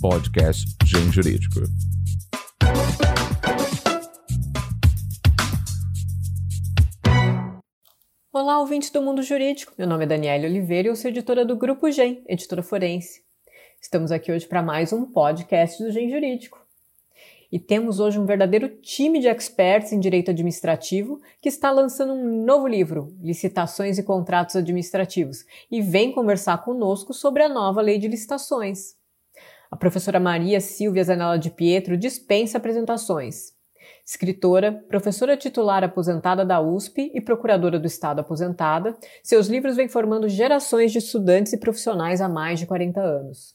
podcast Gen Jurídico. Olá, ouvintes do mundo jurídico. Meu nome é Daniela Oliveira e eu sou editora do Grupo Gen, editora forense. Estamos aqui hoje para mais um podcast do Gen Jurídico. E temos hoje um verdadeiro time de experts em direito administrativo que está lançando um novo livro, Licitações e Contratos Administrativos, e vem conversar conosco sobre a nova lei de licitações. A professora Maria Silvia Zanella de Pietro dispensa apresentações escritora, professora titular aposentada da USP e procuradora do Estado aposentada, seus livros vêm formando gerações de estudantes e profissionais há mais de 40 anos.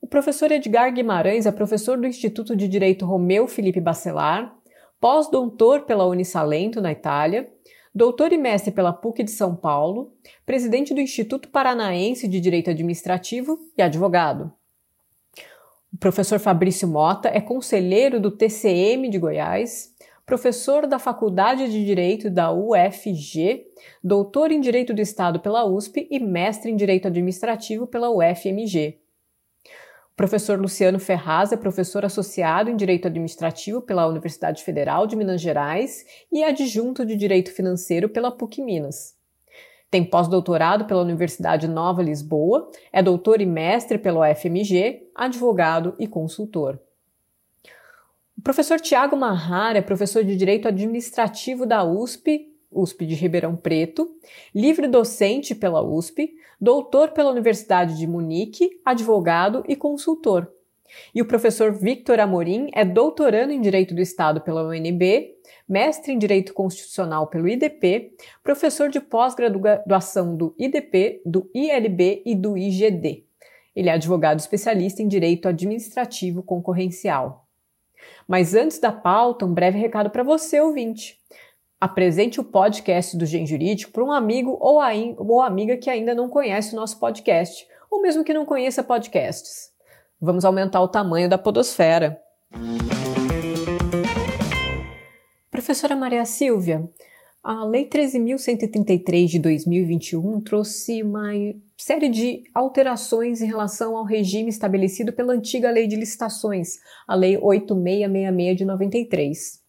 O professor Edgar Guimarães é professor do Instituto de Direito Romeu Felipe Bacelar, pós-doutor pela Unisalento, na Itália, doutor e mestre pela PUC de São Paulo, presidente do Instituto Paranaense de Direito Administrativo e advogado. Professor Fabrício Mota é conselheiro do TCM de Goiás, professor da Faculdade de Direito da UFG, doutor em Direito do Estado pela USP e mestre em Direito Administrativo pela UFMG. O professor Luciano Ferraz é professor associado em Direito Administrativo pela Universidade Federal de Minas Gerais e adjunto de Direito Financeiro pela PUC Minas. Tem pós-doutorado pela Universidade Nova Lisboa, é doutor e mestre pela UFMG, advogado e consultor. O professor Tiago Marrar é professor de Direito Administrativo da USP, USP de Ribeirão Preto, livre docente pela USP, doutor pela Universidade de Munique, advogado e consultor. E o professor Victor Amorim é doutorando em Direito do Estado pela UNB, mestre em Direito Constitucional pelo IDP, professor de pós-graduação do IDP, do ILB e do IGD. Ele é advogado especialista em Direito Administrativo Concorrencial. Mas antes da pauta, um breve recado para você, ouvinte. Apresente o podcast do Gen Jurídico para um amigo ou, ou amiga que ainda não conhece o nosso podcast, ou mesmo que não conheça podcasts. Vamos aumentar o tamanho da podosfera. Professora Maria Silvia, a Lei 13.133 de 2021 trouxe uma série de alterações em relação ao regime estabelecido pela antiga Lei de Licitações, a Lei 8666 de 93.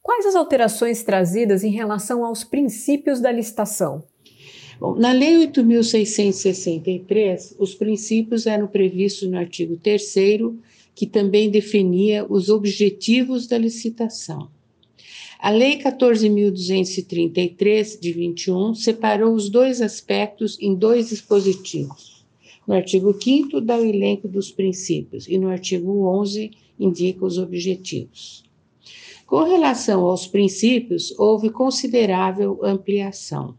Quais as alterações trazidas em relação aos princípios da licitação? Bom, na Lei 8.663, os princípios eram previstos no artigo 3, que também definia os objetivos da licitação. A Lei 14.233, de 21, separou os dois aspectos em dois dispositivos. No artigo 5 dá o elenco dos princípios e no artigo 11 indica os objetivos. Com relação aos princípios, houve considerável ampliação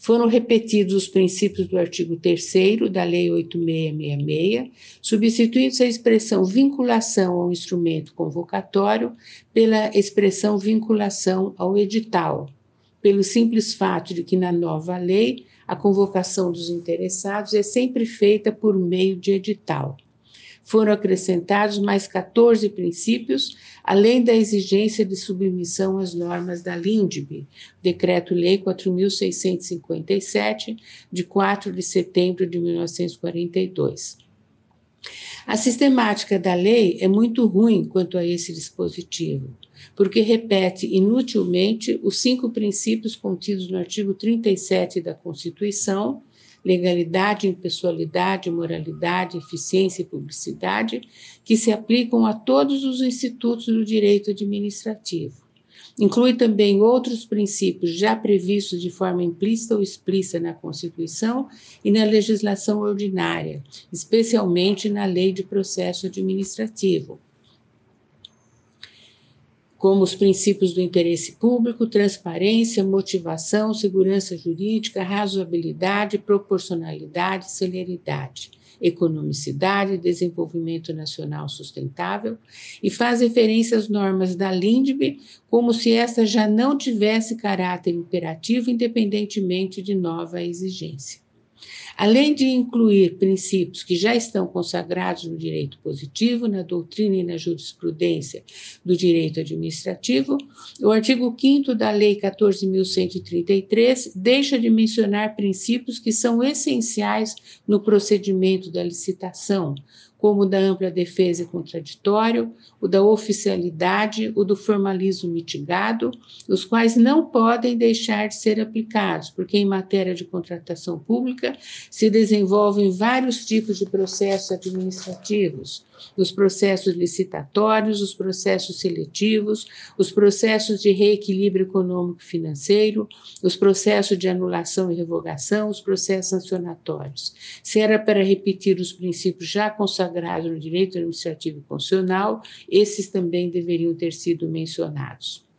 foram repetidos os princípios do artigo 3 da Lei 8666, substituindo a expressão vinculação ao instrumento convocatório pela expressão vinculação ao edital, pelo simples fato de que na nova lei a convocação dos interessados é sempre feita por meio de edital foram acrescentados mais 14 princípios, além da exigência de submissão às normas da LINDB, Decreto-Lei 4.657, de 4 de setembro de 1942. A sistemática da lei é muito ruim quanto a esse dispositivo, porque repete inutilmente os cinco princípios contidos no artigo 37 da Constituição legalidade, impessoalidade, moralidade, eficiência e publicidade, que se aplicam a todos os institutos do direito administrativo. Inclui também outros princípios já previstos de forma implícita ou explícita na Constituição e na legislação ordinária, especialmente na Lei de Processo Administrativo como os princípios do interesse público, transparência, motivação, segurança jurídica, razoabilidade, proporcionalidade, celeridade, economicidade, desenvolvimento nacional sustentável e faz referência às normas da LINDB como se esta já não tivesse caráter imperativo independentemente de nova exigência. Além de incluir princípios que já estão consagrados no direito positivo, na doutrina e na jurisprudência do direito administrativo, o artigo 5 da Lei 14.133 deixa de mencionar princípios que são essenciais no procedimento da licitação, como o da ampla defesa e contraditório, o da oficialidade, o do formalismo mitigado, os quais não podem deixar de ser aplicados, porque em matéria de contratação pública se desenvolvem vários tipos de processos administrativos, os processos licitatórios, os processos seletivos, os processos de reequilíbrio econômico-financeiro, os processos de anulação e revogação, os processos sancionatórios. Se era para repetir os princípios já consagrados no direito administrativo e constitucional, esses também deveriam ter sido mencionados.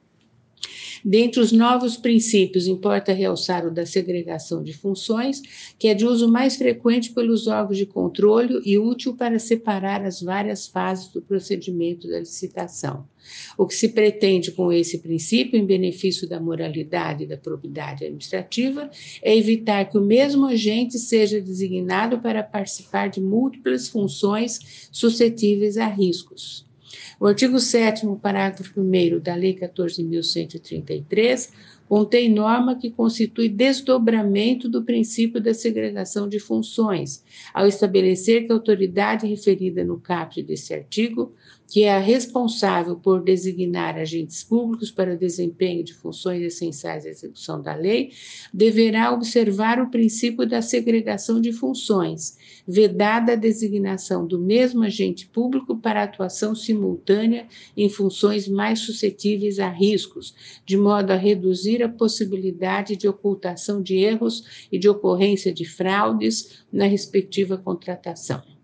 Dentre os novos princípios, importa realçar o da segregação de funções, que é de uso mais frequente pelos órgãos de controle e útil para separar as várias fases do procedimento da licitação. O que se pretende com esse princípio, em benefício da moralidade e da probidade administrativa, é evitar que o mesmo agente seja designado para participar de múltiplas funções suscetíveis a riscos. O artigo 7, parágrafo 1 da Lei 14.133 contém norma que constitui desdobramento do princípio da segregação de funções, ao estabelecer que a autoridade referida no caput desse artigo que é a responsável por designar agentes públicos para o desempenho de funções essenciais à execução da lei, deverá observar o princípio da segregação de funções, vedada a designação do mesmo agente público para atuação simultânea em funções mais suscetíveis a riscos, de modo a reduzir a possibilidade de ocultação de erros e de ocorrência de fraudes na respectiva contratação.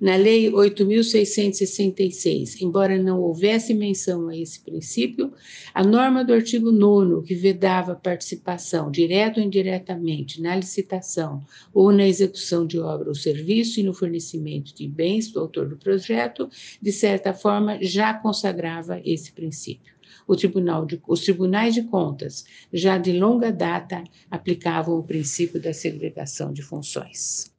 Na Lei 8.666, embora não houvesse menção a esse princípio, a norma do artigo 9, que vedava participação, direta ou indiretamente, na licitação ou na execução de obra ou serviço e no fornecimento de bens do autor do projeto, de certa forma já consagrava esse princípio. De, os tribunais de contas, já de longa data, aplicavam o princípio da segregação de funções.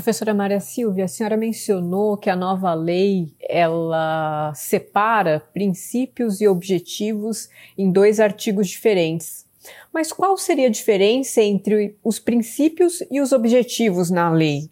Professora Maria Silvia, a senhora mencionou que a nova lei ela separa princípios e objetivos em dois artigos diferentes. Mas qual seria a diferença entre os princípios e os objetivos na lei?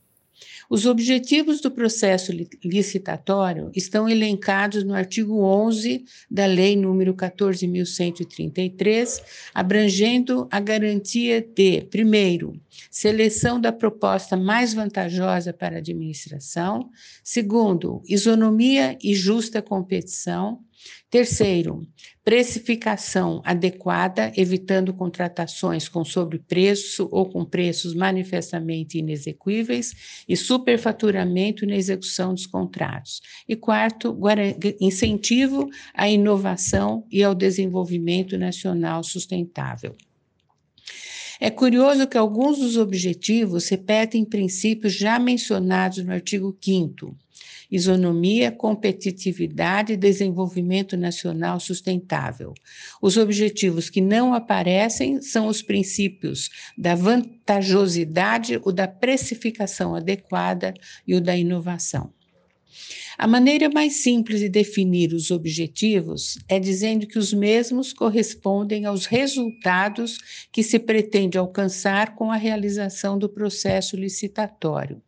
Os objetivos do processo licitatório estão elencados no artigo 11 da Lei nº 14.133, abrangendo a garantia de, primeiro, seleção da proposta mais vantajosa para a administração, segundo, isonomia e justa competição, Terceiro, precificação adequada, evitando contratações com sobrepreço ou com preços manifestamente inexequíveis e superfaturamento na execução dos contratos. E quarto, incentivo à inovação e ao desenvolvimento nacional sustentável. É curioso que alguns dos objetivos repetem princípios já mencionados no artigo 5 isonomia, competitividade e desenvolvimento nacional sustentável. Os objetivos que não aparecem são os princípios da vantajosidade, o da precificação adequada e o da inovação. A maneira mais simples de definir os objetivos é dizendo que os mesmos correspondem aos resultados que se pretende alcançar com a realização do processo licitatório.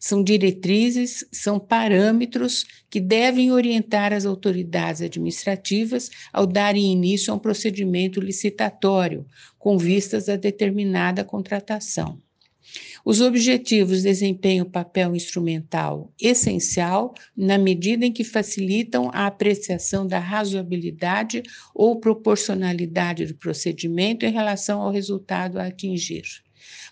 São diretrizes, são parâmetros que devem orientar as autoridades administrativas ao darem início a um procedimento licitatório, com vistas a determinada contratação. Os objetivos desempenham papel instrumental essencial na medida em que facilitam a apreciação da razoabilidade ou proporcionalidade do procedimento em relação ao resultado a atingir.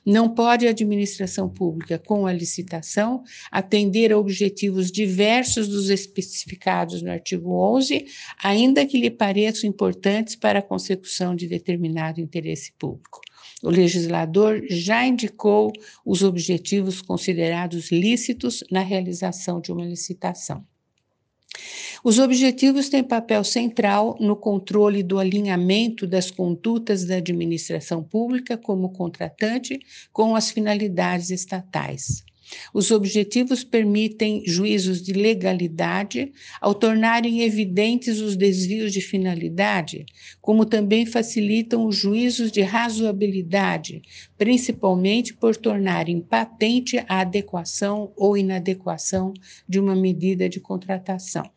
Não pode a administração pública, com a licitação, atender a objetivos diversos dos especificados no artigo 11, ainda que lhe pareçam importantes para a consecução de determinado interesse público. O legislador já indicou os objetivos considerados lícitos na realização de uma licitação. Os objetivos têm papel central no controle do alinhamento das condutas da administração pública como contratante com as finalidades estatais. Os objetivos permitem juízos de legalidade ao tornarem evidentes os desvios de finalidade, como também facilitam os juízos de razoabilidade, principalmente por tornarem patente a adequação ou inadequação de uma medida de contratação.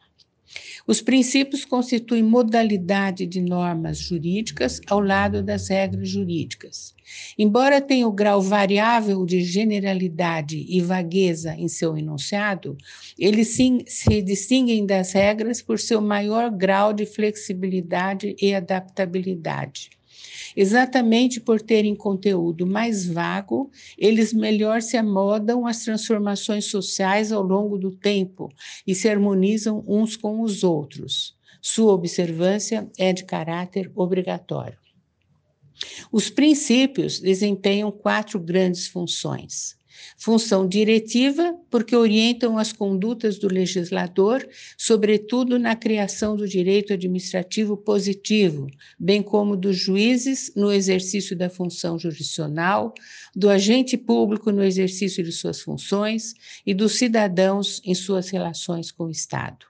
Os princípios constituem modalidade de normas jurídicas ao lado das regras jurídicas. Embora tenha o grau variável de generalidade e vagueza em seu enunciado, eles se distinguem das regras por seu maior grau de flexibilidade e adaptabilidade. Exatamente por terem conteúdo mais vago, eles melhor se amodam às transformações sociais ao longo do tempo e se harmonizam uns com os outros. Sua observância é de caráter obrigatório. Os princípios desempenham quatro grandes funções Função diretiva, porque orientam as condutas do legislador, sobretudo na criação do direito administrativo positivo, bem como dos juízes no exercício da função jurisdicional, do agente público no exercício de suas funções e dos cidadãos em suas relações com o Estado.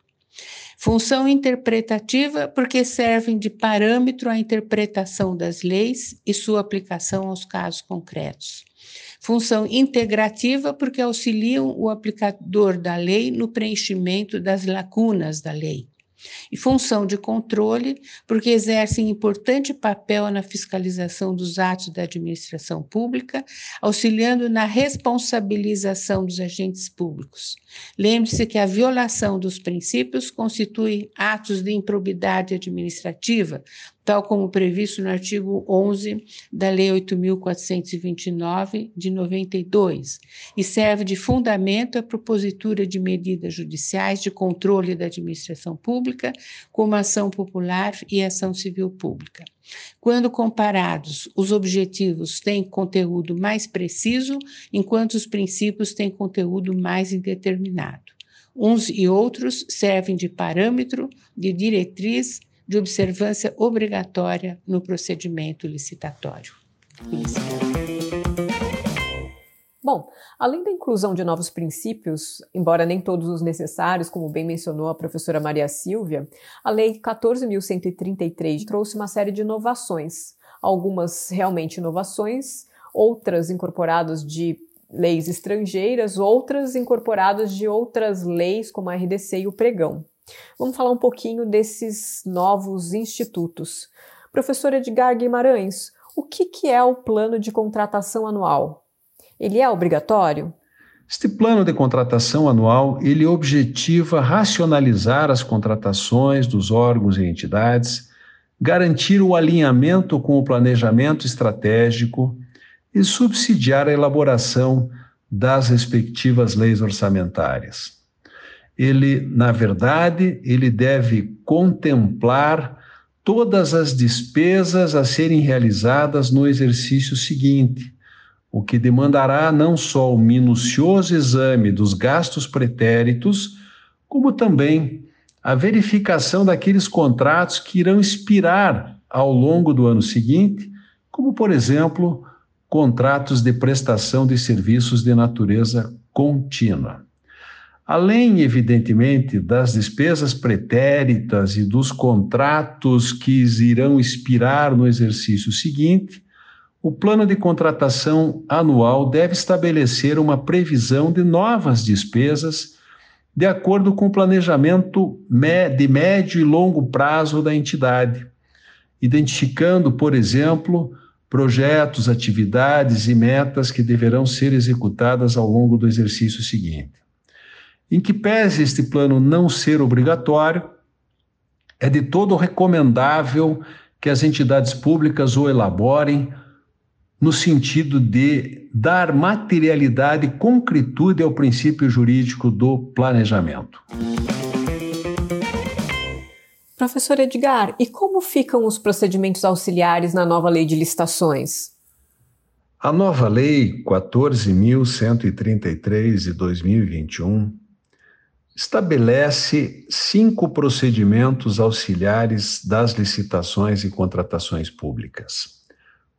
Função interpretativa, porque servem de parâmetro à interpretação das leis e sua aplicação aos casos concretos. Função integrativa, porque auxiliam o aplicador da lei no preenchimento das lacunas da lei e função de controle, porque exercem importante papel na fiscalização dos atos da administração pública, auxiliando na responsabilização dos agentes públicos. Lembre-se que a violação dos princípios constitui atos de improbidade administrativa, tal como previsto no artigo 11 da Lei 8.429 de 92, e serve de fundamento à propositura de medidas judiciais de controle da administração pública, como ação popular e ação civil pública. Quando comparados, os objetivos têm conteúdo mais preciso, enquanto os princípios têm conteúdo mais indeterminado. Uns e outros servem de parâmetro, de diretriz de observância obrigatória no procedimento licitatório. Bom, além da inclusão de novos princípios, embora nem todos os necessários, como bem mencionou a professora Maria Silvia, a Lei 14.133 trouxe uma série de inovações, algumas realmente inovações, outras incorporadas de leis estrangeiras, outras incorporadas de outras leis, como a RDC e o pregão. Vamos falar um pouquinho desses novos institutos. Professor Edgar Guimarães, o que, que é o plano de contratação anual? Ele é obrigatório? Este plano de contratação anual, ele objetiva racionalizar as contratações dos órgãos e entidades, garantir o alinhamento com o planejamento estratégico e subsidiar a elaboração das respectivas leis orçamentárias ele, na verdade, ele deve contemplar todas as despesas a serem realizadas no exercício seguinte, o que demandará não só o minucioso exame dos gastos pretéritos, como também a verificação daqueles contratos que irão expirar ao longo do ano seguinte, como, por exemplo, contratos de prestação de serviços de natureza contínua. Além, evidentemente, das despesas pretéritas e dos contratos que irão expirar no exercício seguinte, o plano de contratação anual deve estabelecer uma previsão de novas despesas de acordo com o planejamento de médio e longo prazo da entidade, identificando, por exemplo, projetos, atividades e metas que deverão ser executadas ao longo do exercício seguinte. Em que pese este plano não ser obrigatório, é de todo recomendável que as entidades públicas o elaborem no sentido de dar materialidade e concretude ao princípio jurídico do planejamento. Professor Edgar, e como ficam os procedimentos auxiliares na nova lei de licitações? A nova lei 14.133 de 2021 estabelece cinco procedimentos auxiliares das licitações e contratações públicas: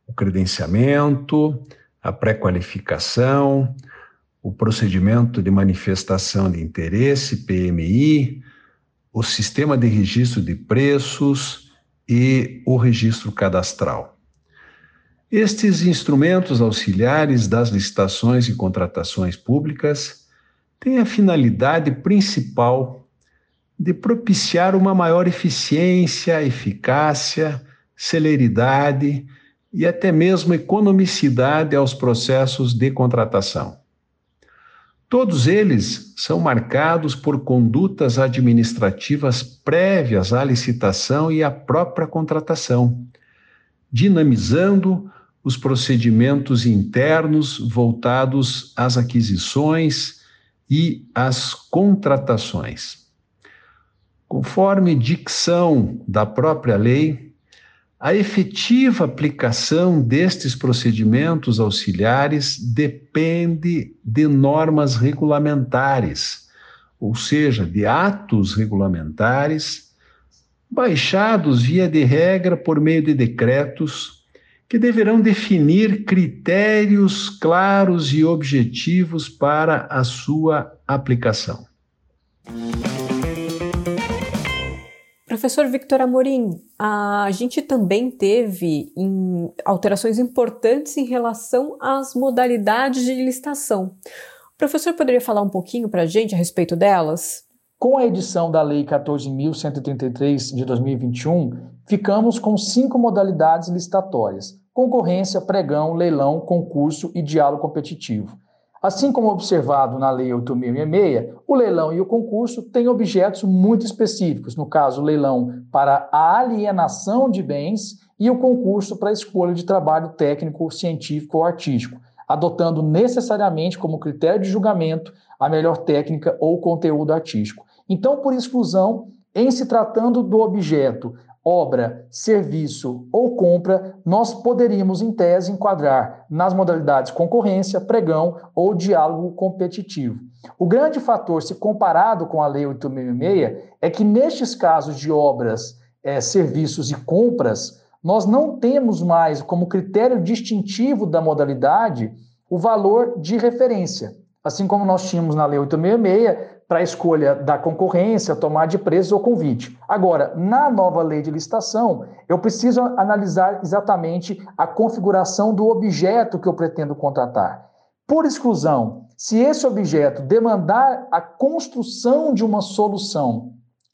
o credenciamento, a pré-qualificação, o procedimento de manifestação de interesse, PMI, o sistema de registro de preços e o registro cadastral. Estes instrumentos auxiliares das licitações e contratações públicas têm a finalidade principal de propiciar uma maior eficiência, eficácia, celeridade e até mesmo economicidade aos processos de contratação. Todos eles são marcados por condutas administrativas prévias à licitação e à própria contratação, dinamizando os procedimentos internos voltados às aquisições e às contratações. Conforme dicção da própria lei, a efetiva aplicação destes procedimentos auxiliares depende de normas regulamentares, ou seja, de atos regulamentares, baixados via de regra por meio de decretos, que deverão definir critérios claros e objetivos para a sua aplicação. Professor Victor Amorim, a gente também teve alterações importantes em relação às modalidades de licitação. O professor poderia falar um pouquinho para a gente a respeito delas? Com a edição da Lei 14.133 de 2021, ficamos com cinco modalidades licitatórias: concorrência, pregão, leilão, concurso e diálogo competitivo. Assim como observado na Lei 8.066, o leilão e o concurso têm objetos muito específicos, no caso, o leilão para a alienação de bens e o concurso para a escolha de trabalho técnico, científico ou artístico, adotando necessariamente como critério de julgamento a melhor técnica ou conteúdo artístico. Então, por exclusão, em se tratando do objeto obra, serviço ou compra, nós poderíamos, em tese, enquadrar nas modalidades concorrência, pregão ou diálogo competitivo. O grande fator, se comparado com a Lei 8.006, é que nestes casos de obras, é, serviços e compras, nós não temos mais como critério distintivo da modalidade o valor de referência. Assim como nós tínhamos na Lei 866 para a escolha da concorrência, tomar de preço ou convite. Agora, na nova lei de licitação, eu preciso analisar exatamente a configuração do objeto que eu pretendo contratar. Por exclusão, se esse objeto demandar a construção de uma solução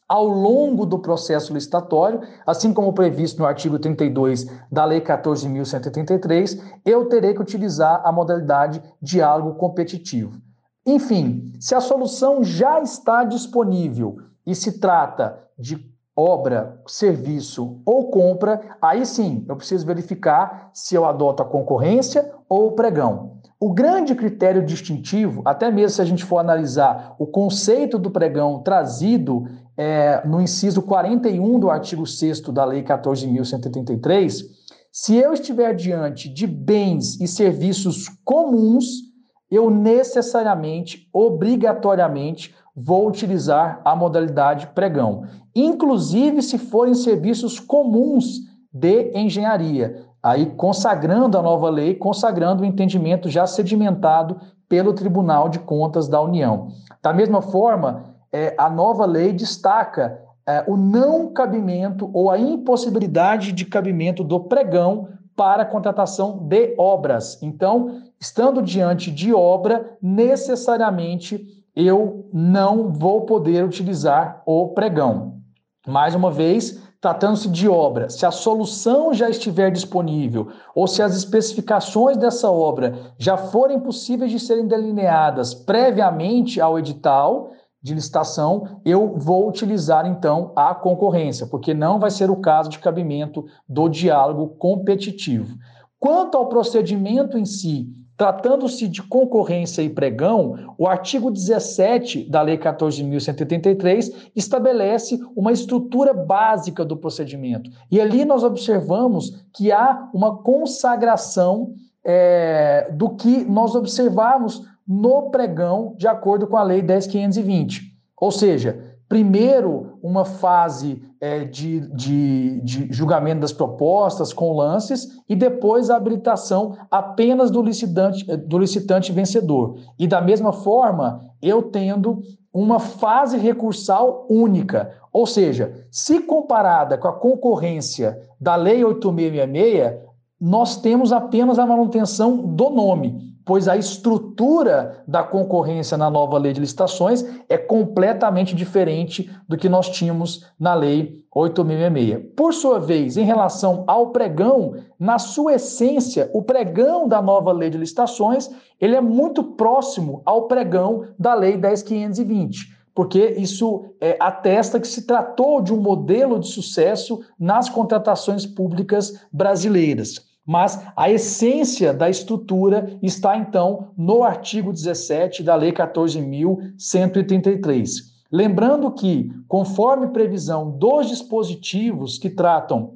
ao longo do processo licitatório, assim como previsto no artigo 32 da Lei 14.133, eu terei que utilizar a modalidade diálogo competitivo. Enfim, se a solução já está disponível e se trata de obra, serviço ou compra, aí sim eu preciso verificar se eu adoto a concorrência ou o pregão. O grande critério distintivo, até mesmo se a gente for analisar o conceito do pregão trazido é, no inciso 41 do artigo 6 da Lei 14.133, se eu estiver diante de bens e serviços comuns, eu necessariamente, obrigatoriamente, vou utilizar a modalidade pregão, inclusive se forem serviços comuns de engenharia, aí consagrando a nova lei, consagrando o entendimento já sedimentado pelo Tribunal de Contas da União. Da mesma forma, é, a nova lei destaca é, o não cabimento ou a impossibilidade de cabimento do pregão para a contratação de obras. Então, estando diante de obra, necessariamente eu não vou poder utilizar o pregão. Mais uma vez, tratando-se de obra, se a solução já estiver disponível ou se as especificações dessa obra já forem possíveis de serem delineadas previamente ao edital de licitação, eu vou utilizar então a concorrência, porque não vai ser o caso de cabimento do diálogo competitivo. Quanto ao procedimento em si, Tratando-se de concorrência e pregão, o artigo 17 da Lei 14.183 estabelece uma estrutura básica do procedimento. E ali nós observamos que há uma consagração é, do que nós observamos no pregão, de acordo com a Lei 10.520. Ou seja, primeiro uma fase é, de, de, de, julgamento das propostas com lances e depois a habilitação apenas do licitante, do licitante vencedor. E da mesma forma, eu tendo uma fase recursal única. Ou seja, se comparada com a concorrência da Lei 8666, nós temos apenas a manutenção do nome pois a estrutura da concorrência na nova lei de licitações é completamente diferente do que nós tínhamos na lei 8.666. Por sua vez, em relação ao pregão, na sua essência, o pregão da nova lei de licitações, ele é muito próximo ao pregão da lei 10.520 porque isso é, atesta que se tratou de um modelo de sucesso nas contratações públicas brasileiras. Mas a essência da estrutura está, então, no artigo 17 da Lei 14.133. Lembrando que, conforme previsão dos dispositivos que tratam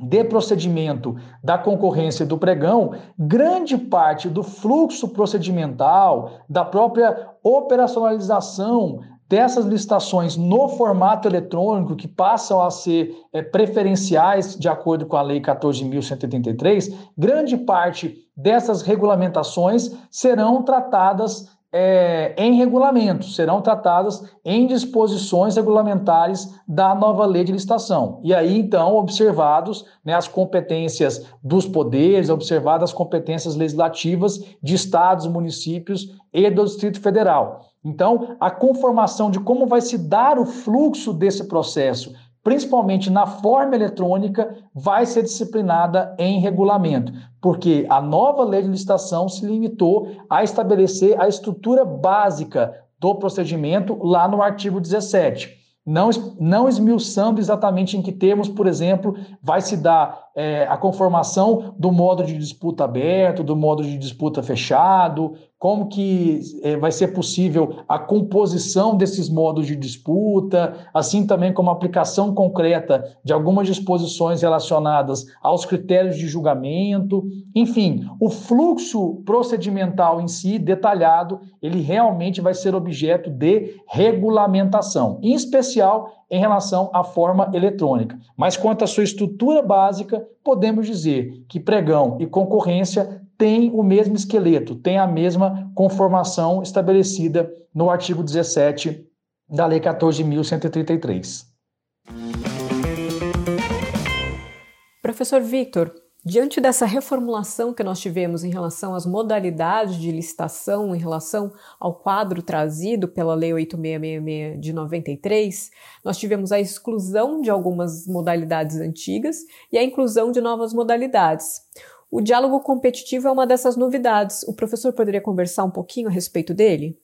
de procedimento da concorrência do pregão, grande parte do fluxo procedimental, da própria operacionalização dessas licitações no formato eletrônico, que passam a ser é, preferenciais de acordo com a Lei 14.183, grande parte dessas regulamentações serão tratadas é, em regulamentos, serão tratadas em disposições regulamentares da nova lei de licitação. E aí, então, observados né, as competências dos poderes, observadas as competências legislativas de estados, municípios e do Distrito Federal. Então, a conformação de como vai se dar o fluxo desse processo, principalmente na forma eletrônica, vai ser disciplinada em regulamento, porque a nova lei de licitação se limitou a estabelecer a estrutura básica do procedimento lá no artigo 17 não, não esmiuçando exatamente em que termos, por exemplo, vai se dar é, a conformação do modo de disputa aberto, do modo de disputa fechado, como que é, vai ser possível a composição desses modos de disputa, assim também como a aplicação concreta de algumas disposições relacionadas aos critérios de julgamento, enfim, o fluxo procedimental em si, detalhado, ele realmente vai ser objeto de regulamentação, em especial em relação à forma eletrônica. Mas quanto à sua estrutura básica, podemos dizer que pregão e concorrência têm o mesmo esqueleto, têm a mesma conformação estabelecida no artigo 17 da Lei 14.133. Professor Victor, Diante dessa reformulação que nós tivemos em relação às modalidades de licitação, em relação ao quadro trazido pela Lei 8666 de 93, nós tivemos a exclusão de algumas modalidades antigas e a inclusão de novas modalidades. O diálogo competitivo é uma dessas novidades. O professor poderia conversar um pouquinho a respeito dele?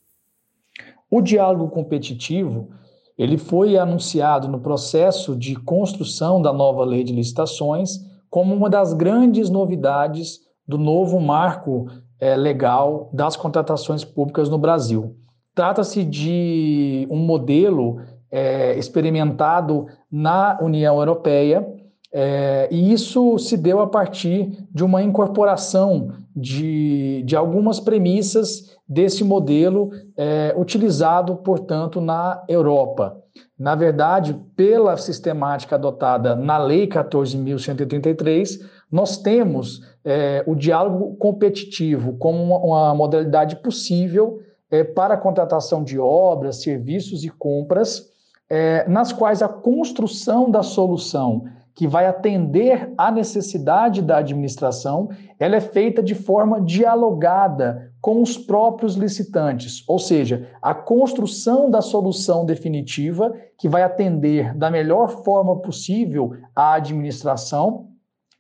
O diálogo competitivo ele foi anunciado no processo de construção da nova lei de licitações como uma das grandes novidades do novo marco é, legal das contratações públicas no Brasil. Trata-se de um modelo é, experimentado na União Europeia, é, e isso se deu a partir de uma incorporação de, de algumas premissas desse modelo é, utilizado, portanto, na Europa. Na verdade, pela sistemática adotada na Lei 14.133, nós temos é, o diálogo competitivo como uma, uma modalidade possível é, para a contratação de obras, serviços e compras, é, nas quais a construção da solução que vai atender à necessidade da administração, ela é feita de forma dialogada com os próprios licitantes, ou seja, a construção da solução definitiva que vai atender da melhor forma possível à administração,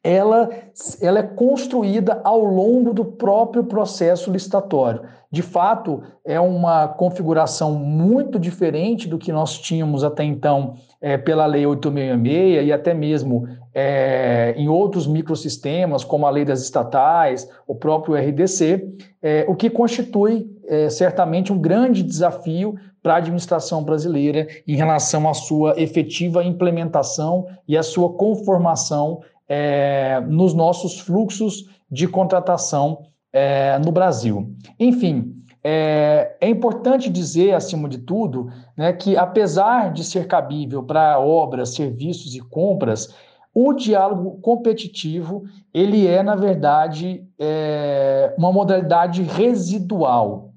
ela, ela é construída ao longo do próprio processo licitatório. De fato, é uma configuração muito diferente do que nós tínhamos até então é, pela Lei 866 e até mesmo é, em outros microsistemas, como a Lei das Estatais, o próprio RDC, é, o que constitui é, certamente um grande desafio para a administração brasileira em relação à sua efetiva implementação e à sua conformação é, nos nossos fluxos de contratação é, no Brasil. Enfim, é, é, importante dizer, acima de tudo, né, que apesar de ser cabível para obras, serviços e compras, o diálogo competitivo ele é, na verdade, é, uma modalidade residual.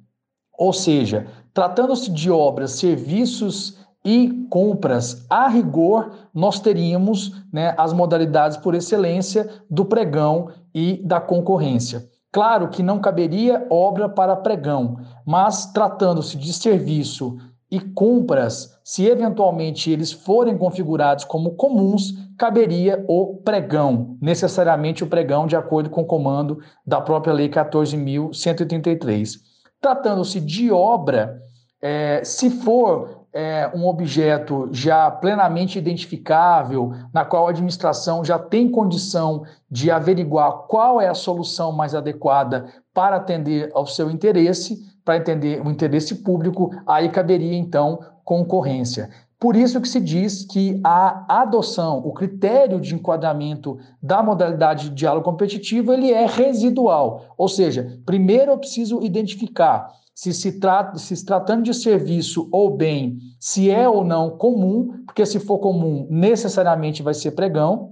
Ou seja, tratando-se de obras, serviços e compras, a rigor, nós teríamos né, as modalidades por excelência do pregão e da concorrência. Claro que não caberia obra para pregão, mas tratando-se de serviço e compras, se eventualmente eles forem configurados como comuns, caberia o pregão, necessariamente o pregão de acordo com o comando da própria Lei 14.133. Tratando-se de obra, é, se for é, um objeto já plenamente identificável, na qual a administração já tem condição de averiguar qual é a solução mais adequada para atender ao seu interesse, para entender o interesse público, aí caberia então concorrência. Por isso que se diz que a adoção, o critério de enquadramento da modalidade de diálogo competitivo, ele é residual. Ou seja, primeiro eu preciso identificar se se, trata, se tratando de serviço ou bem, se é ou não comum, porque se for comum, necessariamente vai ser pregão.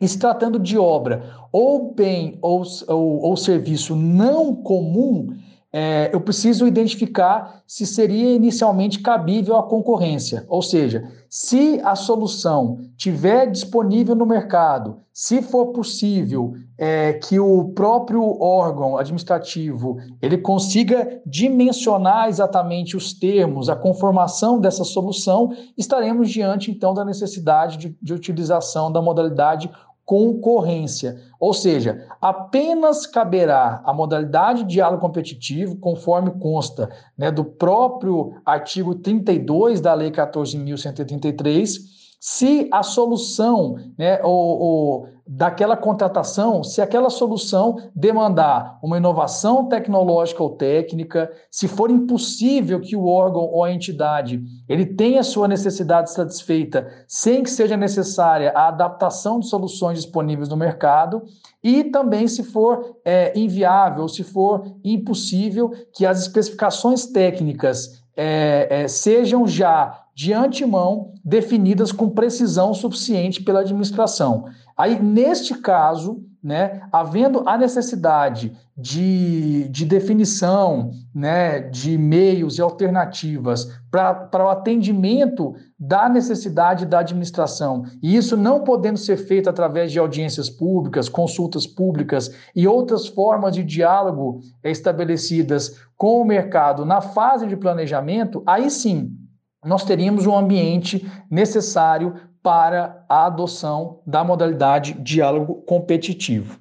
E se tratando de obra ou bem ou, ou, ou serviço não comum, é, eu preciso identificar se seria inicialmente cabível a concorrência. Ou seja, se a solução tiver disponível no mercado, se for possível é, que o próprio órgão administrativo ele consiga dimensionar exatamente os termos, a conformação dessa solução, estaremos diante então da necessidade de, de utilização da modalidade concorrência. Ou seja, apenas caberá a modalidade de diálogo competitivo, conforme consta né, do próprio artigo 32 da Lei 14.133, se a solução né, ou, ou, daquela contratação, se aquela solução demandar uma inovação tecnológica ou técnica, se for impossível que o órgão ou a entidade ele tenha sua necessidade satisfeita sem que seja necessária a adaptação de soluções disponíveis no mercado, e também se for é, inviável, se for impossível que as especificações técnicas é, é, sejam já de antemão definidas com precisão suficiente pela administração. Aí, neste caso, né, havendo a necessidade de, de definição né, de meios e alternativas para o atendimento da necessidade da administração, e isso não podendo ser feito através de audiências públicas, consultas públicas e outras formas de diálogo estabelecidas com o mercado na fase de planejamento, aí sim nós teríamos um ambiente necessário para a adoção da modalidade diálogo competitivo.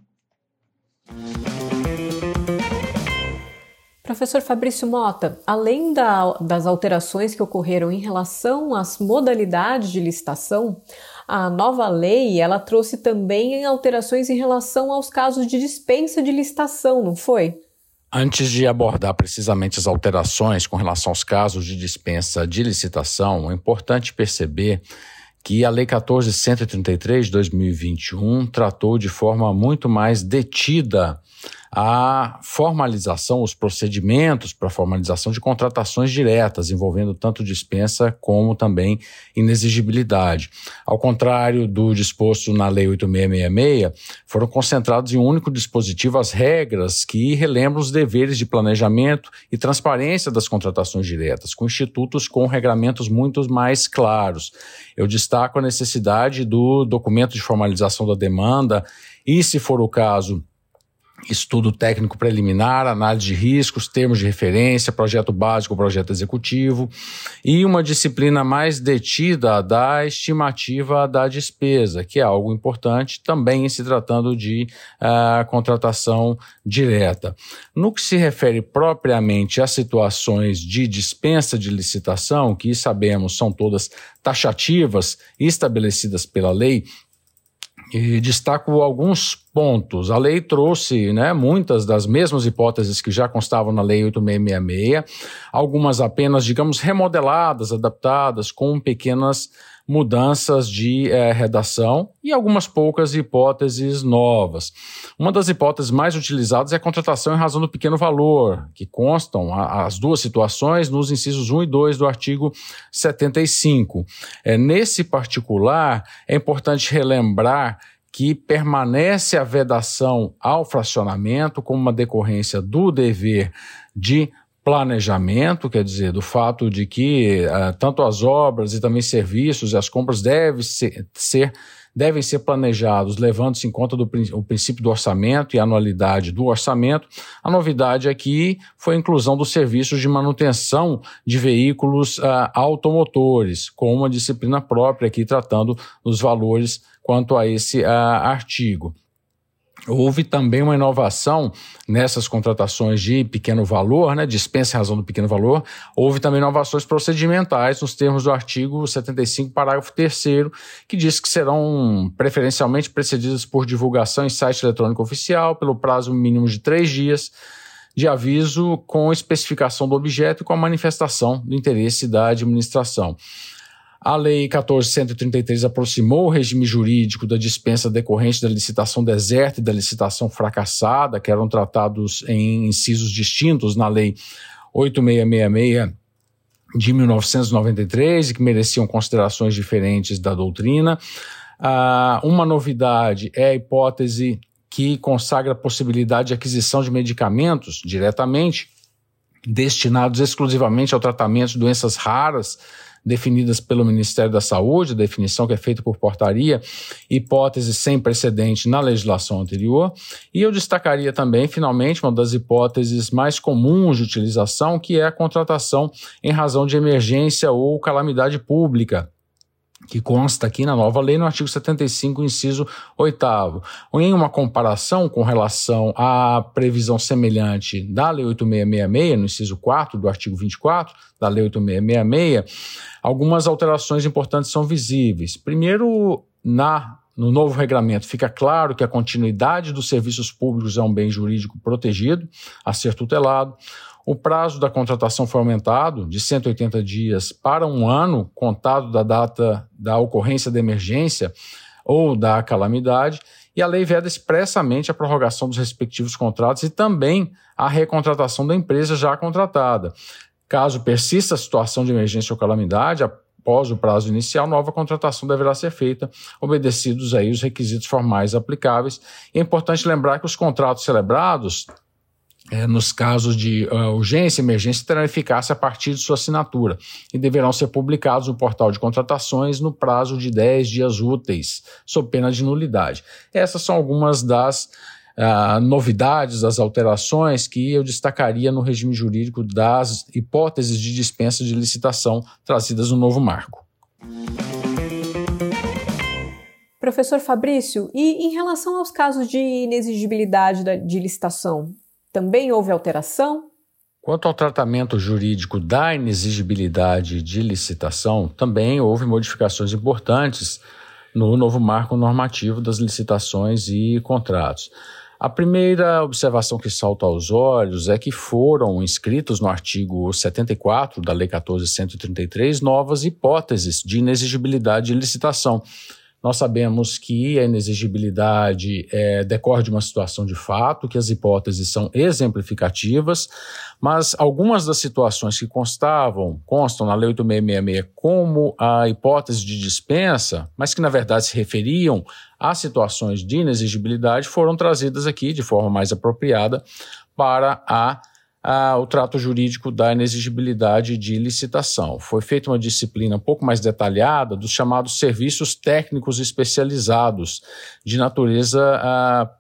Professor Fabrício Mota, além da, das alterações que ocorreram em relação às modalidades de licitação, a nova lei ela trouxe também alterações em relação aos casos de dispensa de licitação, não foi? Antes de abordar precisamente as alterações com relação aos casos de dispensa de licitação, é importante perceber que a Lei 14.133 de 2021 tratou de forma muito mais detida a formalização, os procedimentos para formalização de contratações diretas, envolvendo tanto dispensa como também inexigibilidade. Ao contrário do disposto na Lei 8666, foram concentrados em um único dispositivo as regras que relembram os deveres de planejamento e transparência das contratações diretas, com institutos com regramentos muito mais claros. Eu destaco a necessidade do documento de formalização da demanda e, se for o caso, estudo técnico preliminar, análise de riscos, termos de referência, projeto básico, projeto executivo e uma disciplina mais detida da estimativa da despesa, que é algo importante também se tratando de uh, contratação direta. No que se refere propriamente a situações de dispensa de licitação, que sabemos são todas taxativas estabelecidas pela lei, e destaco alguns pontos. A lei trouxe né, muitas das mesmas hipóteses que já constavam na Lei 8666, algumas apenas, digamos, remodeladas, adaptadas, com pequenas mudanças de eh, redação e algumas poucas hipóteses novas. Uma das hipóteses mais utilizadas é a contratação em razão do pequeno valor, que constam a, as duas situações nos incisos 1 e 2 do artigo 75. É, nesse particular, é importante relembrar que permanece a vedação ao fracionamento como uma decorrência do dever de planejamento, quer dizer, do fato de que uh, tanto as obras e também serviços e as compras devem ser, ser devem ser planejados levando-se em conta do, o princípio do orçamento e a anualidade do orçamento. A novidade aqui foi a inclusão dos serviços de manutenção de veículos uh, automotores, com uma disciplina própria aqui tratando dos valores quanto a esse uh, artigo. Houve também uma inovação nessas contratações de pequeno valor, né, dispensa em razão do pequeno valor. Houve também inovações procedimentais nos termos do artigo 75, parágrafo 3, que diz que serão preferencialmente precedidas por divulgação em site eletrônico oficial pelo prazo mínimo de três dias de aviso com especificação do objeto e com a manifestação do interesse da administração. A Lei 14.133 aproximou o regime jurídico da dispensa decorrente da licitação deserta e da licitação fracassada, que eram tratados em incisos distintos na Lei 8666 de 1993 e que mereciam considerações diferentes da doutrina. Ah, uma novidade é a hipótese que consagra a possibilidade de aquisição de medicamentos diretamente destinados exclusivamente ao tratamento de doenças raras definidas pelo Ministério da Saúde, definição que é feita por portaria, hipótese sem precedente na legislação anterior. E eu destacaria também, finalmente, uma das hipóteses mais comuns de utilização, que é a contratação em razão de emergência ou calamidade pública que consta aqui na nova lei no artigo 75, inciso 8 em uma comparação com relação à previsão semelhante da lei 8666, no inciso 4 do artigo 24 da lei 8666, algumas alterações importantes são visíveis. Primeiro, na no novo regulamento fica claro que a continuidade dos serviços públicos é um bem jurídico protegido a ser tutelado. O prazo da contratação foi aumentado de 180 dias para um ano, contado da data da ocorrência da emergência ou da calamidade, e a lei veda expressamente a prorrogação dos respectivos contratos e também a recontratação da empresa já contratada. Caso persista a situação de emergência ou calamidade, após o prazo inicial, nova contratação deverá ser feita, obedecidos aí os requisitos formais aplicáveis. é importante lembrar que os contratos celebrados é, nos casos de uh, urgência e emergência, terão eficácia a partir de sua assinatura e deverão ser publicados no portal de contratações no prazo de 10 dias úteis, sob pena de nulidade. Essas são algumas das uh, novidades, das alterações que eu destacaria no regime jurídico das hipóteses de dispensa de licitação trazidas no novo marco. Professor Fabrício, e em relação aos casos de inexigibilidade de licitação, também houve alteração? Quanto ao tratamento jurídico da inexigibilidade de licitação, também houve modificações importantes no novo marco normativo das licitações e contratos. A primeira observação que salta aos olhos é que foram inscritos no artigo 74 da Lei 14.133 novas hipóteses de inexigibilidade de licitação, nós sabemos que a inexigibilidade é, decorre de uma situação de fato, que as hipóteses são exemplificativas, mas algumas das situações que constavam, constam na Lei 8666 como a hipótese de dispensa, mas que na verdade se referiam a situações de inexigibilidade, foram trazidas aqui de forma mais apropriada para a o trato jurídico da inexigibilidade de licitação. Foi feita uma disciplina um pouco mais detalhada dos chamados serviços técnicos especializados, de natureza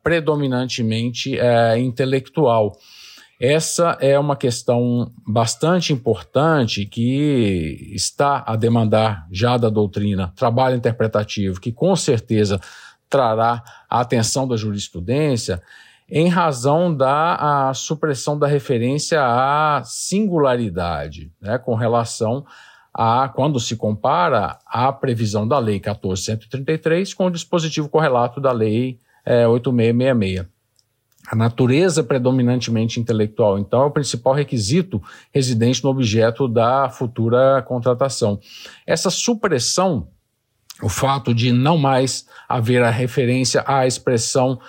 predominantemente ah, intelectual. Essa é uma questão bastante importante que está a demandar já da doutrina trabalho interpretativo, que com certeza trará a atenção da jurisprudência em razão da supressão da referência à singularidade, né, com relação a quando se compara a previsão da Lei 14.133 com o dispositivo correlato da Lei é, 8666. A natureza predominantemente intelectual, então, é o principal requisito residente no objeto da futura contratação. Essa supressão, o fato de não mais haver a referência à expressão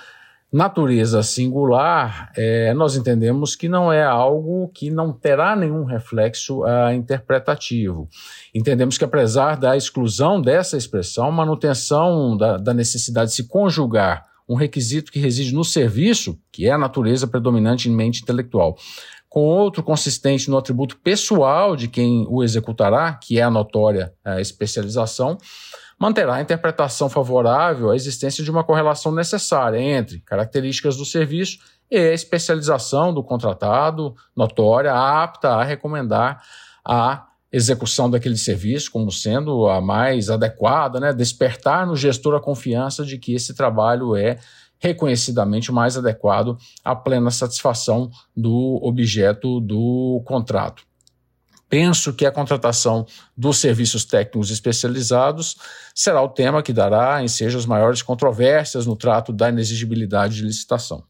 natureza singular, é, nós entendemos que não é algo que não terá nenhum reflexo uh, interpretativo. Entendemos que, apesar da exclusão dessa expressão, manutenção da, da necessidade de se conjugar um requisito que reside no serviço, que é a natureza predominantemente intelectual, com outro consistente no atributo pessoal de quem o executará, que é a notória a especialização, manterá a interpretação favorável à existência de uma correlação necessária entre características do serviço e a especialização do contratado, notória, apta a recomendar a execução daquele serviço como sendo a mais adequada, né? despertar no gestor a confiança de que esse trabalho é reconhecidamente mais adequado à plena satisfação do objeto do contrato. Penso que a contratação dos serviços técnicos especializados será o tema que dará ensejo as maiores controvérsias no trato da inexigibilidade de licitação.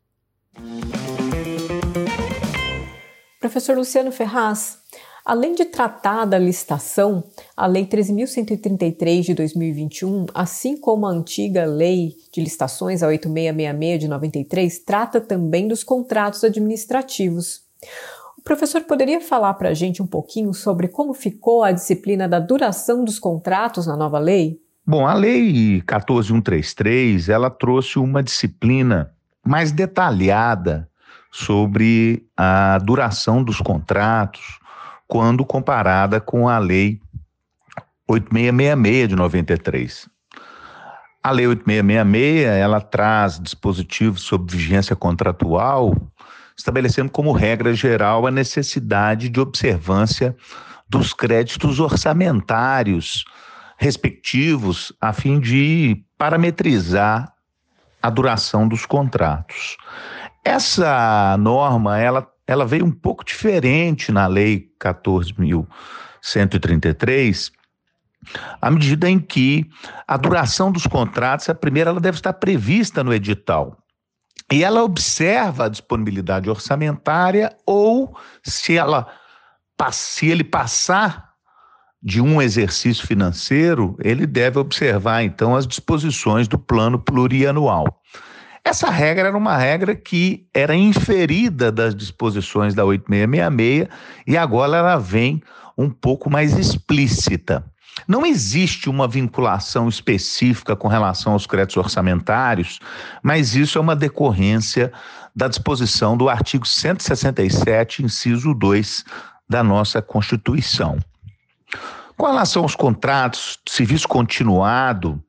Professor Luciano Ferraz, Além de tratar da licitação, a Lei 13.133 de 2021, assim como a antiga Lei de Licitações, a 8666 de 93, trata também dos contratos administrativos. Professor poderia falar para a gente um pouquinho sobre como ficou a disciplina da duração dos contratos na nova lei? Bom, a Lei 14133, ela trouxe uma disciplina mais detalhada sobre a duração dos contratos, quando comparada com a Lei 8666 de 93. A Lei 8666, ela traz dispositivos sobre vigência contratual, estabelecendo como regra geral a necessidade de observância dos créditos orçamentários respectivos a fim de parametrizar a duração dos contratos. Essa norma, ela ela veio um pouco diferente na Lei 14.133, à medida em que a duração dos contratos, a primeira, ela deve estar prevista no edital. E ela observa a disponibilidade orçamentária ou se ela se ele passar de um exercício financeiro, ele deve observar então as disposições do plano plurianual. Essa regra era uma regra que era inferida das disposições da 8666 e agora ela vem um pouco mais explícita. Não existe uma vinculação específica com relação aos créditos orçamentários, mas isso é uma decorrência da disposição do artigo 167, inciso 2 da nossa Constituição. Com relação aos contratos de serviço continuado,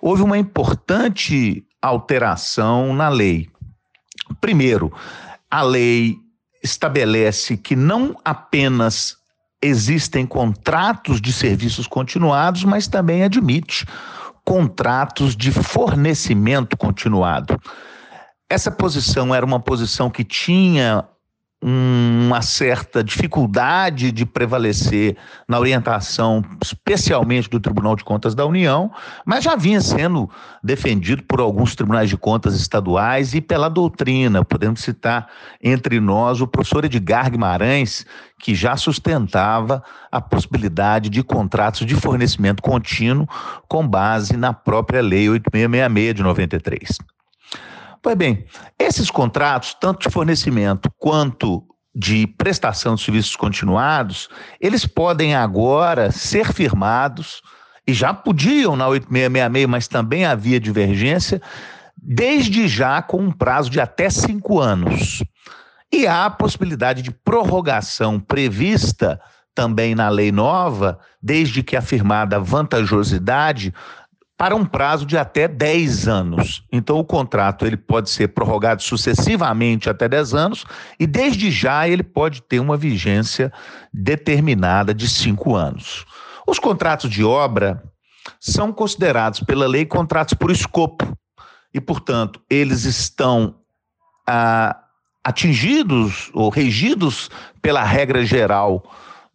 houve uma importante alteração na lei. Primeiro, a lei estabelece que não apenas existem contratos de serviços continuados, mas também admite contratos de fornecimento continuado. Essa posição era uma posição que tinha uma certa dificuldade de prevalecer na orientação, especialmente do Tribunal de Contas da União, mas já vinha sendo defendido por alguns tribunais de contas estaduais e pela doutrina. Podemos citar entre nós o professor Edgar Guimarães, que já sustentava a possibilidade de contratos de fornecimento contínuo com base na própria Lei 8666 de 93. Pois bem, esses contratos, tanto de fornecimento quanto de prestação de serviços continuados, eles podem agora ser firmados, e já podiam na 8666, mas também havia divergência, desde já com um prazo de até cinco anos. E há a possibilidade de prorrogação prevista também na lei nova, desde que afirmada vantajosidade, para um prazo de até 10 anos. Então o contrato ele pode ser prorrogado sucessivamente até 10 anos e desde já ele pode ter uma vigência determinada de 5 anos. Os contratos de obra são considerados pela lei contratos por escopo e, portanto, eles estão ah, atingidos ou regidos pela regra geral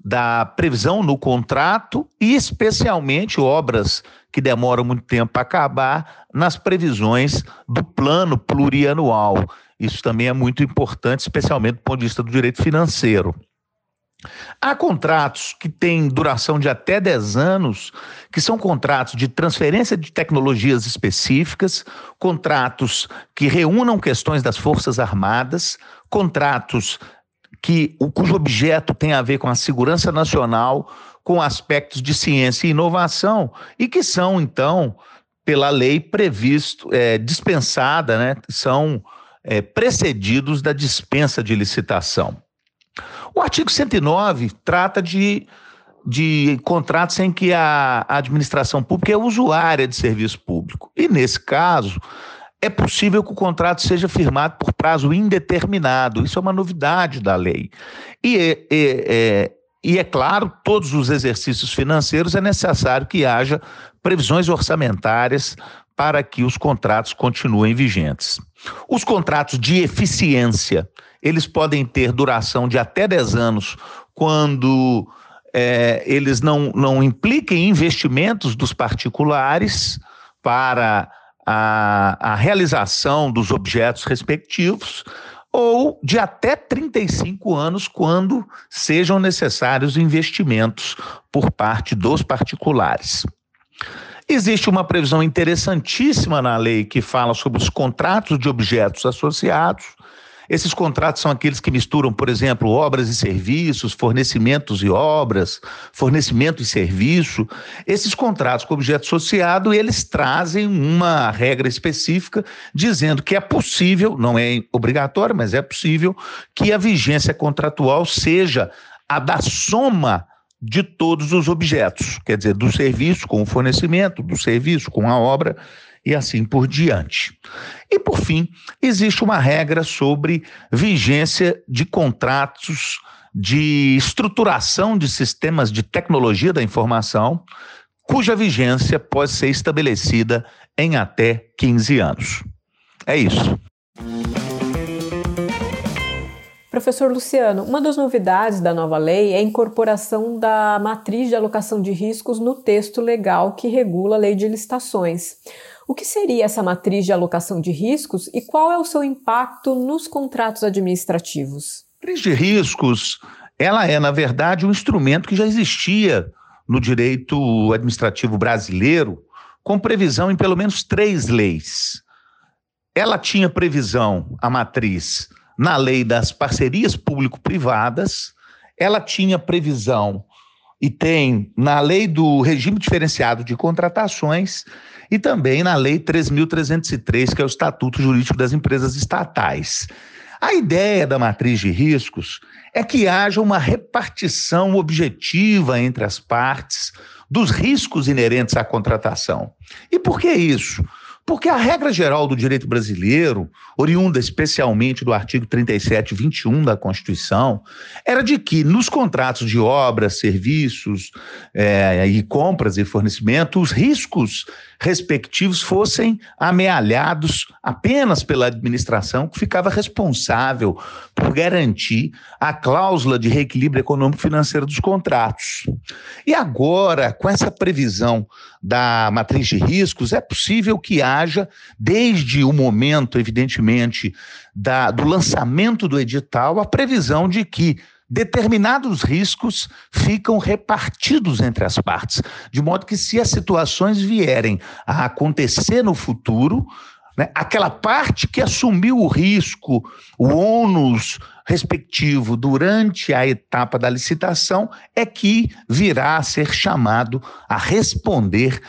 da previsão no contrato e, especialmente, obras que demoram muito tempo para acabar, nas previsões do plano plurianual. Isso também é muito importante, especialmente do ponto de vista do direito financeiro. Há contratos que têm duração de até 10 anos, que são contratos de transferência de tecnologias específicas, contratos que reúnam questões das Forças Armadas, contratos que cujo objeto tem a ver com a segurança nacional, com aspectos de ciência e inovação, e que são, então, pela lei previsto, é, dispensada, né? São é, precedidos da dispensa de licitação. O artigo 109 trata de, de contratos em que a administração pública é usuária de serviço público. E, nesse caso, é possível que o contrato seja firmado por prazo indeterminado. Isso é uma novidade da lei. E é, é, é, e é claro, todos os exercícios financeiros é necessário que haja previsões orçamentárias para que os contratos continuem vigentes. Os contratos de eficiência, eles podem ter duração de até 10 anos quando é, eles não, não impliquem investimentos dos particulares para a, a realização dos objetos respectivos, ou de até 35 anos, quando sejam necessários investimentos por parte dos particulares. Existe uma previsão interessantíssima na lei que fala sobre os contratos de objetos associados, esses contratos são aqueles que misturam, por exemplo, obras e serviços, fornecimentos e obras, fornecimento e serviço. Esses contratos com objeto associado, eles trazem uma regra específica dizendo que é possível, não é obrigatório, mas é possível que a vigência contratual seja a da soma de todos os objetos, quer dizer, do serviço com o fornecimento, do serviço com a obra e assim por diante. E, por fim, existe uma regra sobre vigência de contratos de estruturação de sistemas de tecnologia da informação, cuja vigência pode ser estabelecida em até 15 anos. É isso. Professor Luciano, uma das novidades da nova lei é a incorporação da matriz de alocação de riscos no texto legal que regula a lei de licitações. O que seria essa matriz de alocação de riscos e qual é o seu impacto nos contratos administrativos? A matriz de riscos, ela é, na verdade, um instrumento que já existia no direito administrativo brasileiro, com previsão em pelo menos três leis. Ela tinha previsão, a matriz, na lei das parcerias público-privadas, ela tinha previsão e tem na lei do regime diferenciado de contratações e também na Lei 3.303, que é o Estatuto Jurídico das Empresas Estatais. A ideia da matriz de riscos é que haja uma repartição objetiva entre as partes dos riscos inerentes à contratação. E por que isso? Porque a regra geral do direito brasileiro, oriunda especialmente do artigo 37 e 21 da Constituição, era de que nos contratos de obras, serviços é, e compras e fornecimento, os riscos respectivos fossem amealhados apenas pela administração que ficava responsável por garantir a cláusula de reequilíbrio econômico-financeiro dos contratos. E agora, com essa previsão da matriz de riscos, é possível que haja, desde o momento, evidentemente, da, do lançamento do edital, a previsão de que determinados riscos ficam repartidos entre as partes, de modo que se as situações vierem a acontecer no futuro, né, aquela parte que assumiu o risco, o ônus respectivo durante a etapa da licitação, é que virá a ser chamado a responder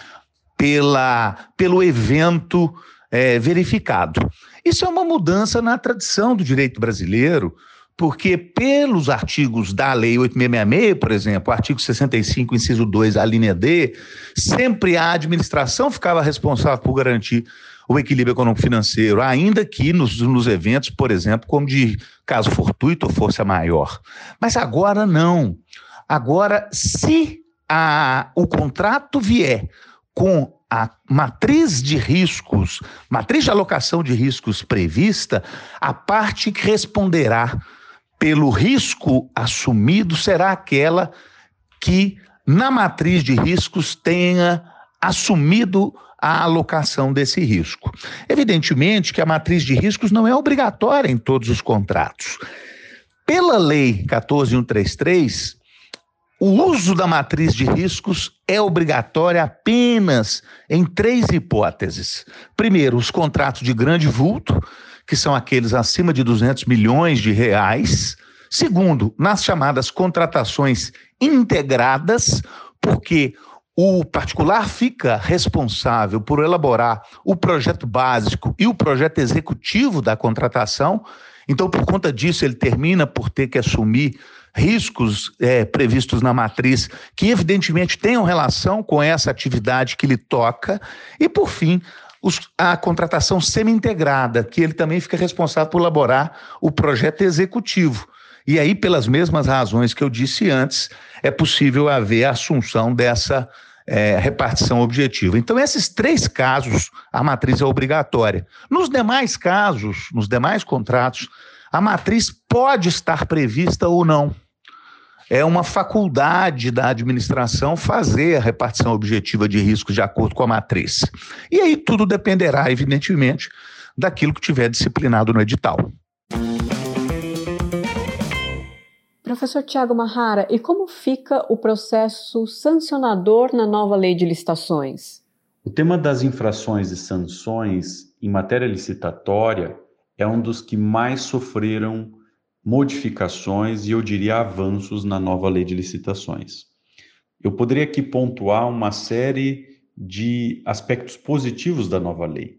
pela, pelo evento é, verificado. Isso é uma mudança na tradição do direito brasileiro, porque pelos artigos da Lei 8666, por exemplo, artigo 65, inciso 2, a linha D, sempre a administração ficava responsável por garantir o equilíbrio econômico-financeiro, ainda que nos, nos eventos, por exemplo, como de caso fortuito ou força maior. Mas agora não. Agora, se a, o contrato vier com a matriz de riscos, matriz de alocação de riscos prevista, a parte que responderá pelo risco assumido será aquela que, na matriz de riscos, tenha assumido a alocação desse risco. Evidentemente que a matriz de riscos não é obrigatória em todos os contratos. Pela Lei 14133, o uso da matriz de riscos é obrigatório apenas em três hipóteses. Primeiro, os contratos de grande vulto, que são aqueles acima de 200 milhões de reais. Segundo, nas chamadas contratações integradas, porque o particular fica responsável por elaborar o projeto básico e o projeto executivo da contratação. Então, por conta disso, ele termina por ter que assumir riscos é, previstos na matriz que, evidentemente, tenham relação com essa atividade que lhe toca. E, por fim, os, a contratação semi-integrada, que ele também fica responsável por elaborar o projeto executivo. E aí, pelas mesmas razões que eu disse antes, é possível haver a assunção dessa é, repartição objetiva. Então, esses três casos, a matriz é obrigatória. Nos demais casos, nos demais contratos, a matriz pode estar prevista ou não. É uma faculdade da administração fazer a repartição objetiva de riscos de acordo com a matriz. E aí tudo dependerá, evidentemente, daquilo que tiver disciplinado no edital. Professor Tiago Mahara, e como fica o processo sancionador na nova lei de licitações? O tema das infrações e sanções em matéria licitatória é um dos que mais sofreram modificações e eu diria avanços na nova lei de licitações. Eu poderia aqui pontuar uma série de aspectos positivos da nova lei.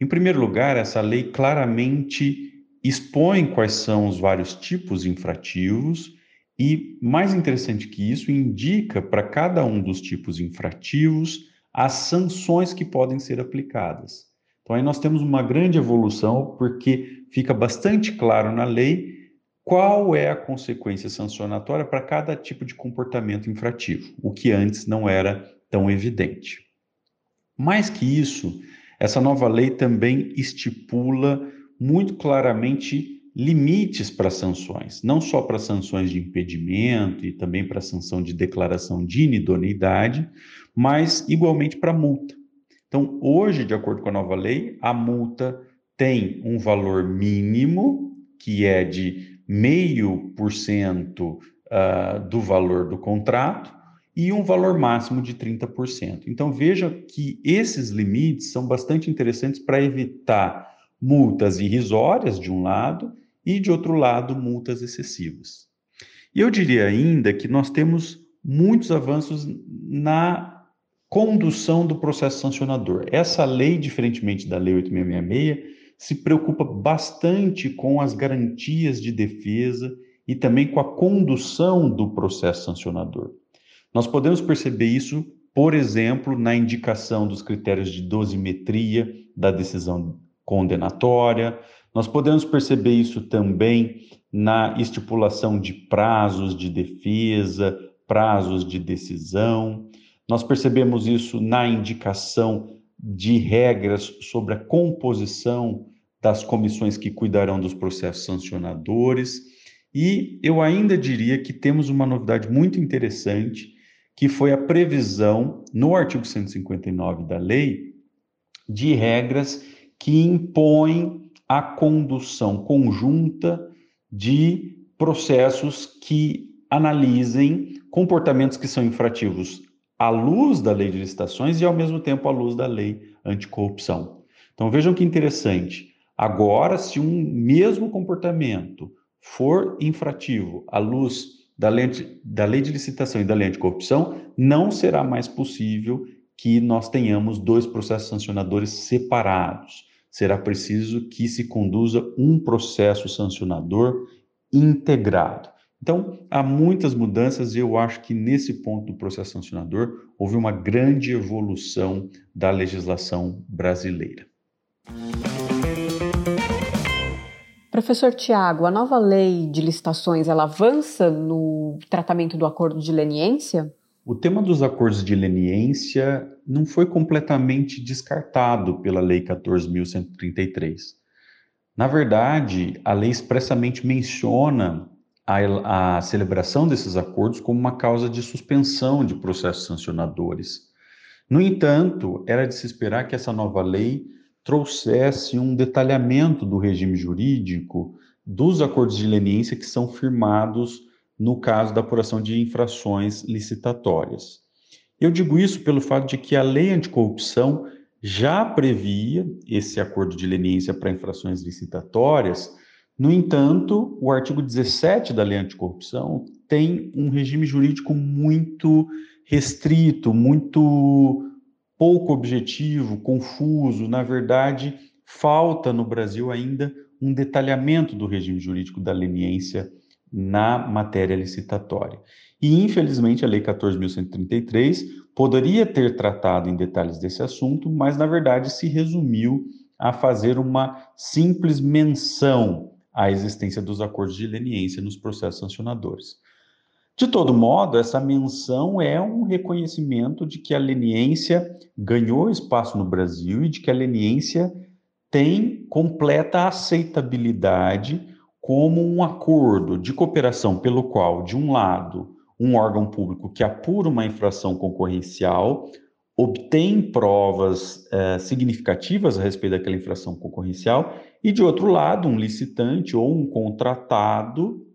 Em primeiro lugar, essa lei claramente expõe quais são os vários tipos infrativos e, mais interessante que isso, indica para cada um dos tipos infrativos as sanções que podem ser aplicadas. Então, aí nós temos uma grande evolução, porque fica bastante claro na lei qual é a consequência sancionatória para cada tipo de comportamento infrativo, o que antes não era tão evidente. Mais que isso, essa nova lei também estipula muito claramente limites para sanções, não só para sanções de impedimento e também para sanção de declaração de inidoneidade, mas igualmente para multa. Então, hoje, de acordo com a nova lei, a multa tem um valor mínimo, que é de meio por cento ah, do valor do contrato, e um valor máximo de 30%. Então, veja que esses limites são bastante interessantes para evitar multas irrisórias de um lado e de outro lado multas excessivas. E eu diria ainda que nós temos muitos avanços na condução do processo sancionador. Essa lei, diferentemente da Lei 8666, se preocupa bastante com as garantias de defesa e também com a condução do processo sancionador. Nós podemos perceber isso, por exemplo, na indicação dos critérios de dosimetria da decisão condenatória. Nós podemos perceber isso também na estipulação de prazos de defesa, prazos de decisão. Nós percebemos isso na indicação de regras sobre a composição das comissões que cuidarão dos processos sancionadores. E eu ainda diria que temos uma novidade muito interessante, que foi a previsão no artigo 159 da lei de regras que impõe a condução conjunta de processos que analisem comportamentos que são infrativos à luz da lei de licitações e, ao mesmo tempo, à luz da lei anticorrupção. Então, vejam que interessante. Agora, se um mesmo comportamento for infrativo à luz da lei, da lei de licitação e da lei anticorrupção, não será mais possível que nós tenhamos dois processos sancionadores separados será preciso que se conduza um processo sancionador integrado. Então, há muitas mudanças e eu acho que nesse ponto do processo sancionador houve uma grande evolução da legislação brasileira. Professor Tiago, a nova lei de licitações ela avança no tratamento do acordo de leniência? O tema dos acordos de leniência não foi completamente descartado pela Lei 14.133. Na verdade, a lei expressamente menciona a, a celebração desses acordos como uma causa de suspensão de processos sancionadores. No entanto, era de se esperar que essa nova lei trouxesse um detalhamento do regime jurídico dos acordos de leniência que são firmados no caso da apuração de infrações licitatórias. Eu digo isso pelo fato de que a lei anticorrupção já previa esse acordo de leniência para infrações licitatórias. No entanto, o artigo 17 da lei anticorrupção tem um regime jurídico muito restrito, muito pouco objetivo, confuso. Na verdade, falta no Brasil ainda um detalhamento do regime jurídico da leniência na matéria licitatória. E, infelizmente, a Lei 14.133 poderia ter tratado em detalhes desse assunto, mas, na verdade, se resumiu a fazer uma simples menção à existência dos acordos de leniência nos processos sancionadores. De todo modo, essa menção é um reconhecimento de que a leniência ganhou espaço no Brasil e de que a leniência tem completa aceitabilidade como um acordo de cooperação pelo qual, de um lado, um órgão público que apura uma infração concorrencial obtém provas eh, significativas a respeito daquela infração concorrencial e, de outro lado, um licitante ou um contratado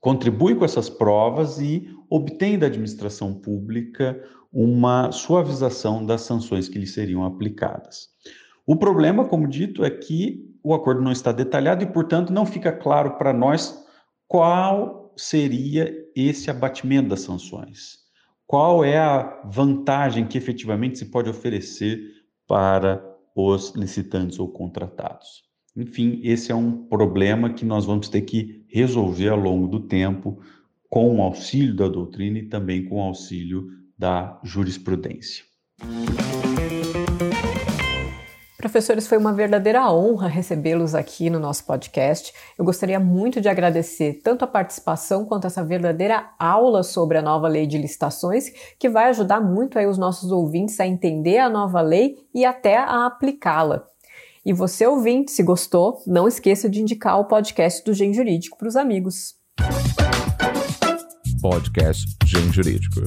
contribui com essas provas e obtém da administração pública uma suavização das sanções que lhe seriam aplicadas. O problema, como dito, é que o acordo não está detalhado e, portanto, não fica claro para nós qual seria esse abatimento das sanções. Qual é a vantagem que efetivamente se pode oferecer para os licitantes ou contratados? Enfim, esse é um problema que nós vamos ter que resolver ao longo do tempo, com o auxílio da doutrina e também com o auxílio da jurisprudência. Professores, foi uma verdadeira honra recebê-los aqui no nosso podcast. Eu gostaria muito de agradecer tanto a participação quanto essa verdadeira aula sobre a nova lei de licitações, que vai ajudar muito aí os nossos ouvintes a entender a nova lei e até a aplicá-la. E você ouvinte, se gostou, não esqueça de indicar o podcast do Gen Jurídico para os amigos. Podcast Gen Jurídico.